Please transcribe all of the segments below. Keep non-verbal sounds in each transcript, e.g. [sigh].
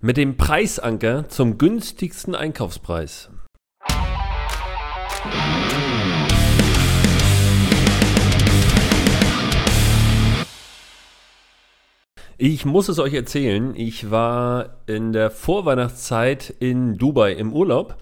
mit dem Preisanker zum günstigsten Einkaufspreis. Ich muss es euch erzählen, ich war in der Vorweihnachtszeit in Dubai im Urlaub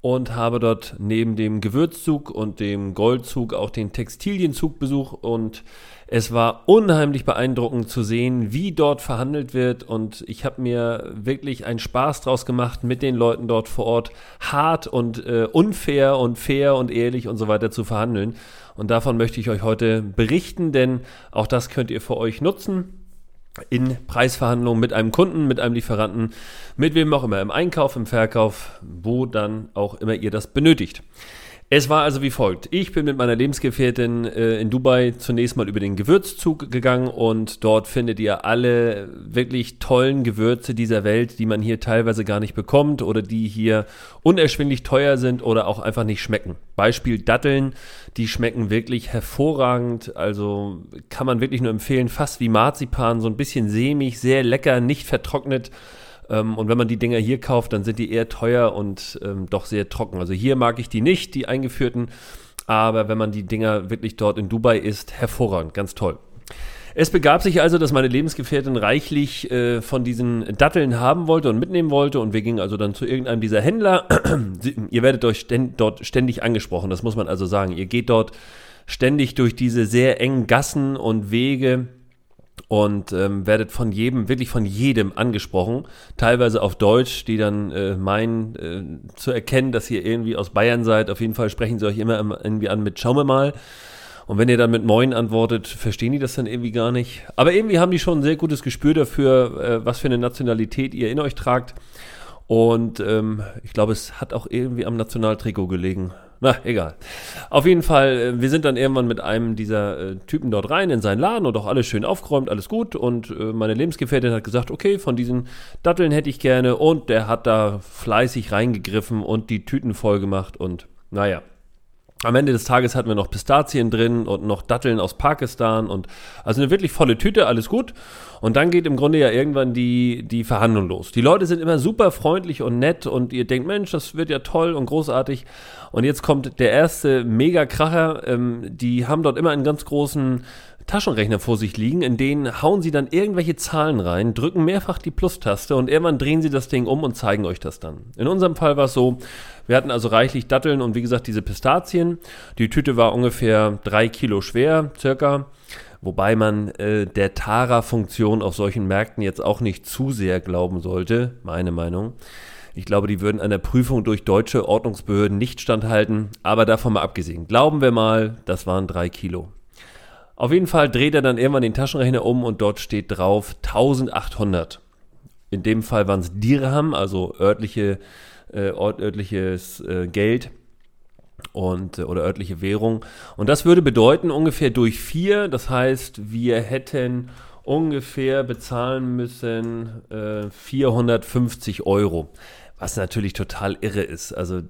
und habe dort neben dem Gewürzzug und dem Goldzug auch den Textilienzug besucht und es war unheimlich beeindruckend zu sehen, wie dort verhandelt wird und ich habe mir wirklich einen Spaß draus gemacht, mit den Leuten dort vor Ort hart und äh, unfair und fair und ehrlich und so weiter zu verhandeln. Und davon möchte ich euch heute berichten, denn auch das könnt ihr für euch nutzen in Preisverhandlungen mit einem Kunden, mit einem Lieferanten, mit wem auch immer, im Einkauf, im Verkauf, wo dann auch immer ihr das benötigt. Es war also wie folgt. Ich bin mit meiner Lebensgefährtin äh, in Dubai zunächst mal über den Gewürzzug gegangen und dort findet ihr alle wirklich tollen Gewürze dieser Welt, die man hier teilweise gar nicht bekommt oder die hier unerschwinglich teuer sind oder auch einfach nicht schmecken. Beispiel Datteln, die schmecken wirklich hervorragend, also kann man wirklich nur empfehlen, fast wie Marzipan, so ein bisschen sämig, sehr lecker, nicht vertrocknet. Ähm, und wenn man die Dinger hier kauft, dann sind die eher teuer und ähm, doch sehr trocken. Also hier mag ich die nicht, die eingeführten. Aber wenn man die Dinger wirklich dort in Dubai isst, hervorragend, ganz toll. Es begab sich also, dass meine Lebensgefährtin reichlich äh, von diesen Datteln haben wollte und mitnehmen wollte. Und wir gingen also dann zu irgendeinem dieser Händler. [clears throat] ihr werdet euch ständ, dort ständig angesprochen, das muss man also sagen. Ihr geht dort ständig durch diese sehr engen Gassen und Wege und ähm, werdet von jedem, wirklich von jedem angesprochen, teilweise auf Deutsch, die dann äh, meinen äh, zu erkennen, dass ihr irgendwie aus Bayern seid. Auf jeden Fall sprechen sie euch immer irgendwie an mit Schauen wir mal. Und wenn ihr dann mit Moin antwortet, verstehen die das dann irgendwie gar nicht. Aber irgendwie haben die schon ein sehr gutes Gespür dafür, äh, was für eine Nationalität ihr in euch tragt. Und ähm, ich glaube, es hat auch irgendwie am Nationaltrikot gelegen. Na, egal. Auf jeden Fall, äh, wir sind dann irgendwann mit einem dieser äh, Typen dort rein in seinen Laden und auch alles schön aufgeräumt, alles gut. Und äh, meine Lebensgefährtin hat gesagt, okay, von diesen Datteln hätte ich gerne. Und der hat da fleißig reingegriffen und die Tüten voll gemacht. Und naja, am Ende des Tages hatten wir noch Pistazien drin und noch Datteln aus Pakistan und also eine wirklich volle Tüte, alles gut. Und dann geht im Grunde ja irgendwann die, die Verhandlung los. Die Leute sind immer super freundlich und nett und ihr denkt, Mensch, das wird ja toll und großartig. Und jetzt kommt der erste Mega-Kracher. Ähm, die haben dort immer einen ganz großen Taschenrechner vor sich liegen, in denen hauen sie dann irgendwelche Zahlen rein, drücken mehrfach die Plus-Taste und irgendwann drehen sie das Ding um und zeigen euch das dann. In unserem Fall war es so, wir hatten also reichlich Datteln und wie gesagt diese Pistazien. Die Tüte war ungefähr drei Kilo schwer, circa. Wobei man äh, der Tara-Funktion auf solchen Märkten jetzt auch nicht zu sehr glauben sollte, meine Meinung. Ich glaube, die würden einer Prüfung durch deutsche Ordnungsbehörden nicht standhalten, aber davon mal abgesehen. Glauben wir mal, das waren drei Kilo. Auf jeden Fall dreht er dann irgendwann den Taschenrechner um und dort steht drauf 1800. In dem Fall waren es Dirham, also örtliche, äh, örtliches äh, Geld und, äh, oder örtliche Währung. Und das würde bedeuten ungefähr durch vier, das heißt, wir hätten ungefähr bezahlen müssen äh, 450 Euro. Was natürlich total irre ist. Also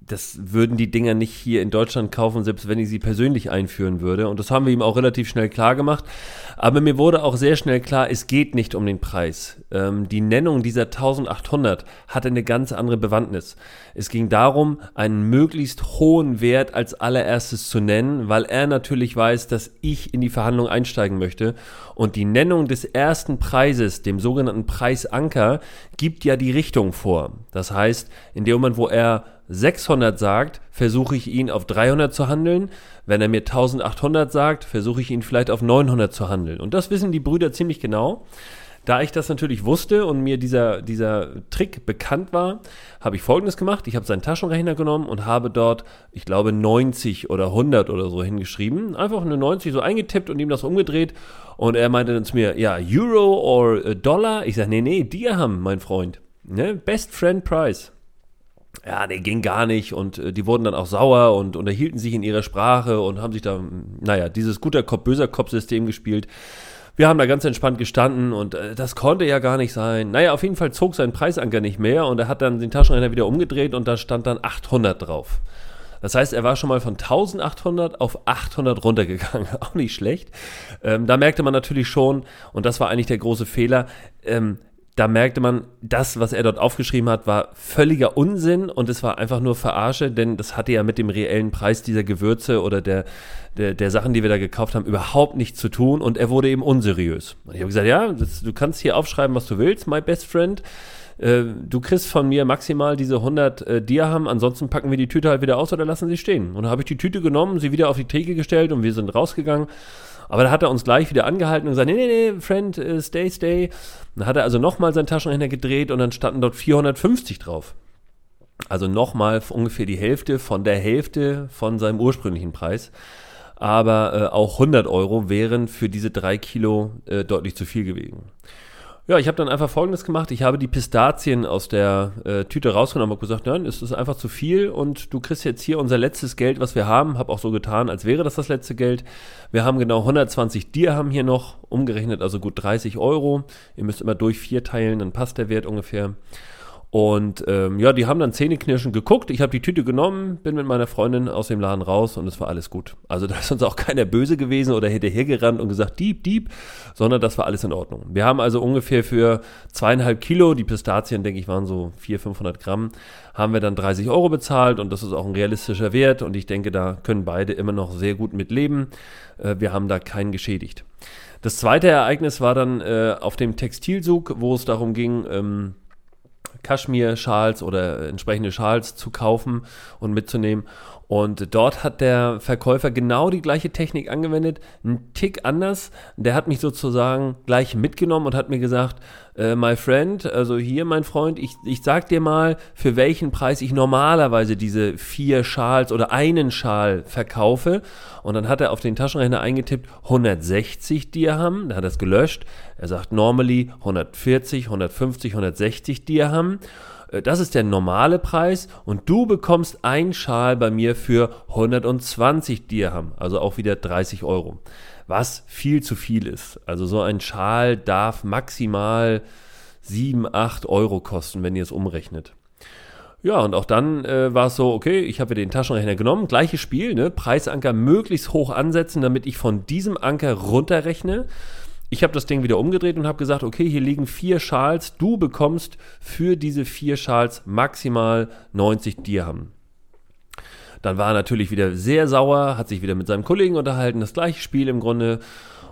das würden die Dinger nicht hier in Deutschland kaufen, selbst wenn ich sie persönlich einführen würde. Und das haben wir ihm auch relativ schnell klar gemacht. Aber mir wurde auch sehr schnell klar, es geht nicht um den Preis. Ähm, die Nennung dieser 1800 hatte eine ganz andere Bewandtnis. Es ging darum, einen möglichst hohen Wert als allererstes zu nennen, weil er natürlich weiß, dass ich in die Verhandlung einsteigen möchte. Und die Nennung des ersten Preises, dem sogenannten Preisanker, gibt ja die Richtung vor. Das heißt, in dem Moment, wo er 600 sagt, versuche ich ihn auf 300 zu handeln. Wenn er mir 1800 sagt, versuche ich ihn vielleicht auf 900 zu handeln. Und das wissen die Brüder ziemlich genau. Da ich das natürlich wusste und mir dieser, dieser Trick bekannt war, habe ich folgendes gemacht. Ich habe seinen Taschenrechner genommen und habe dort, ich glaube, 90 oder 100 oder so hingeschrieben. Einfach eine 90 so eingetippt und ihm das umgedreht. Und er meinte dann zu mir, ja, Euro oder Dollar? Ich sage, nee, nee, Dirham, mein Freund. Ne? Best Friend Price ja, der ging gar nicht und äh, die wurden dann auch sauer und unterhielten sich in ihrer Sprache und haben sich da, naja, dieses guter Kopf, böser Kopf-System gespielt. Wir haben da ganz entspannt gestanden und äh, das konnte ja gar nicht sein. Naja, auf jeden Fall zog sein Preisanker nicht mehr und er hat dann den Taschenrechner wieder umgedreht und da stand dann 800 drauf. Das heißt, er war schon mal von 1800 auf 800 runtergegangen. [laughs] Auch nicht schlecht. Ähm, da merkte man natürlich schon, und das war eigentlich der große Fehler, ähm, da merkte man, das, was er dort aufgeschrieben hat, war völliger Unsinn und es war einfach nur Verarsche, denn das hatte ja mit dem reellen Preis dieser Gewürze oder der, der, der Sachen, die wir da gekauft haben, überhaupt nichts zu tun und er wurde eben unseriös. Und ich habe gesagt, ja, das, du kannst hier aufschreiben, was du willst, my best friend. Äh, du kriegst von mir maximal diese 100 äh, Dirham, ansonsten packen wir die Tüte halt wieder aus oder lassen sie stehen. Und dann habe ich die Tüte genommen, sie wieder auf die Theke gestellt und wir sind rausgegangen. Aber da hat er uns gleich wieder angehalten und gesagt, nee, nee, nee, Friend, uh, stay, stay. Dann hat er also nochmal seinen Taschenrechner gedreht und dann standen dort 450 drauf. Also nochmal ungefähr die Hälfte von der Hälfte von seinem ursprünglichen Preis. Aber äh, auch 100 Euro wären für diese drei Kilo äh, deutlich zu viel gewesen. Ja, ich habe dann einfach Folgendes gemacht. Ich habe die Pistazien aus der äh, Tüte rausgenommen und gesagt, nein, es ist einfach zu viel und du kriegst jetzt hier unser letztes Geld, was wir haben. Habe auch so getan, als wäre das das letzte Geld. Wir haben genau 120 Dirham hier noch, umgerechnet also gut 30 Euro. Ihr müsst immer durch vier teilen, dann passt der Wert ungefähr. Und ähm, ja, die haben dann zähneknirschend geguckt. Ich habe die Tüte genommen, bin mit meiner Freundin aus dem Laden raus und es war alles gut. Also [laughs] da ist uns auch keiner böse gewesen oder hinterhergerannt und gesagt, Dieb, Dieb, sondern das war alles in Ordnung. Wir haben also ungefähr für zweieinhalb Kilo, die Pistazien, denke ich, waren so 400, 500 Gramm, haben wir dann 30 Euro bezahlt und das ist auch ein realistischer Wert und ich denke, da können beide immer noch sehr gut mit leben. Äh, wir haben da keinen geschädigt. Das zweite Ereignis war dann äh, auf dem Textilzug, wo es darum ging, ähm, Kaschmir-Schals oder entsprechende Schals zu kaufen und mitzunehmen. Und dort hat der Verkäufer genau die gleiche Technik angewendet, einen Tick anders. Der hat mich sozusagen gleich mitgenommen und hat mir gesagt, äh, my friend, also hier mein Freund, ich, ich sag dir mal, für welchen Preis ich normalerweise diese vier Schals oder einen Schal verkaufe. Und dann hat er auf den Taschenrechner eingetippt 160 Dirham, da hat er es gelöscht. Er sagt normally 140, 150, 160 Dirham. Äh, das ist der normale Preis und du bekommst ein Schal bei mir für 120 Dirham, also auch wieder 30 Euro. Was viel zu viel ist. Also so ein Schal darf maximal 7, 8 Euro kosten, wenn ihr es umrechnet. Ja, und auch dann äh, war es so, okay, ich habe den Taschenrechner genommen, gleiches Spiel, ne? Preisanker möglichst hoch ansetzen, damit ich von diesem Anker runterrechne. Ich habe das Ding wieder umgedreht und habe gesagt, okay, hier liegen vier Schals. Du bekommst für diese vier Schals maximal 90 Dirham. Dann war er natürlich wieder sehr sauer, hat sich wieder mit seinem Kollegen unterhalten, das gleiche Spiel im Grunde.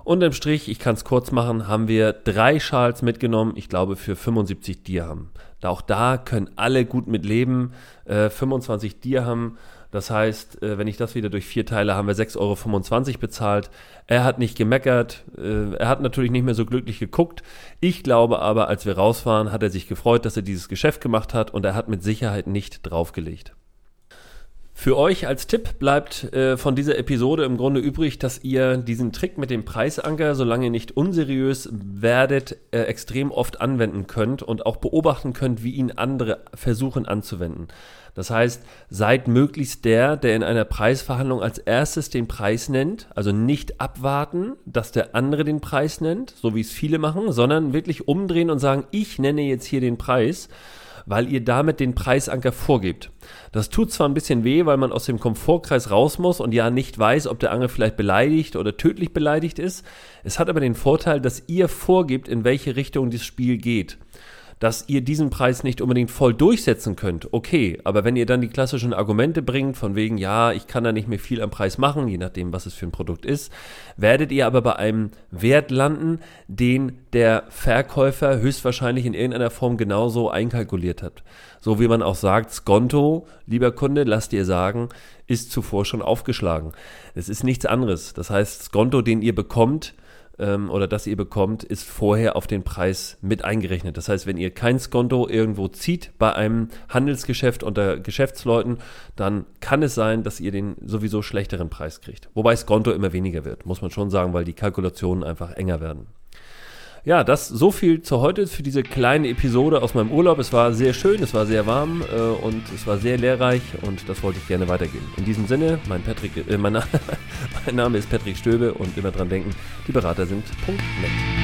Unterm Strich, ich kann es kurz machen, haben wir drei Schals mitgenommen, ich glaube für 75 Dirham. Auch da können alle gut mit leben. Äh, 25 Dirham das heißt, äh, wenn ich das wieder durch vier teile, haben wir 6,25 Euro bezahlt. Er hat nicht gemeckert, äh, er hat natürlich nicht mehr so glücklich geguckt. Ich glaube aber, als wir raus waren, hat er sich gefreut, dass er dieses Geschäft gemacht hat und er hat mit Sicherheit nicht draufgelegt. Für euch als Tipp bleibt äh, von dieser Episode im Grunde übrig, dass ihr diesen Trick mit dem Preisanker, solange ihr nicht unseriös werdet, äh, extrem oft anwenden könnt und auch beobachten könnt, wie ihn andere versuchen anzuwenden. Das heißt, seid möglichst der, der in einer Preisverhandlung als erstes den Preis nennt, also nicht abwarten, dass der andere den Preis nennt, so wie es viele machen, sondern wirklich umdrehen und sagen, ich nenne jetzt hier den Preis weil ihr damit den Preisanker vorgebt. Das tut zwar ein bisschen weh, weil man aus dem Komfortkreis raus muss und ja nicht weiß, ob der Angel vielleicht beleidigt oder tödlich beleidigt ist. Es hat aber den Vorteil, dass ihr vorgebt, in welche Richtung das Spiel geht dass ihr diesen Preis nicht unbedingt voll durchsetzen könnt, okay, aber wenn ihr dann die klassischen Argumente bringt, von wegen, ja, ich kann da nicht mehr viel am Preis machen, je nachdem, was es für ein Produkt ist, werdet ihr aber bei einem Wert landen, den der Verkäufer höchstwahrscheinlich in irgendeiner Form genauso einkalkuliert hat. So wie man auch sagt, Skonto, lieber Kunde, lasst ihr sagen, ist zuvor schon aufgeschlagen. Es ist nichts anderes. Das heißt, Skonto, den ihr bekommt, ähm, oder das ihr bekommt, ist vorher auf den Preis mit eingerechnet. Das heißt, wenn ihr kein Skonto irgendwo zieht bei einem Handelsgeschäft unter Geschäftsleuten, dann kann es sein, dass ihr den sowieso schlechteren Preis kriegt. Wobei Skonto immer weniger wird, muss man schon sagen, weil die Kalkulationen einfach enger werden. Ja, das so viel zu heute für diese kleine Episode aus meinem Urlaub. Es war sehr schön, es war sehr warm äh, und es war sehr lehrreich und das wollte ich gerne weitergeben. In diesem Sinne, mein, Patrick, äh, mein, [laughs] mein Name ist Patrick Stöbe und immer dran denken, die Berater sind .net.